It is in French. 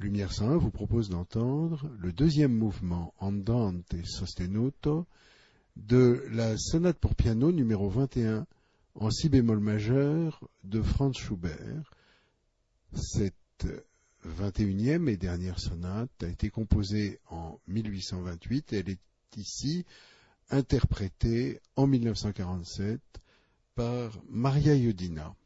Lumière 101 vous propose d'entendre le deuxième mouvement Andante sostenuto de la sonate pour piano numéro 21 en si bémol majeur de Franz Schubert. Cette 21e et dernière sonate a été composée en 1828 et elle est ici interprétée en 1947 par Maria Iodina.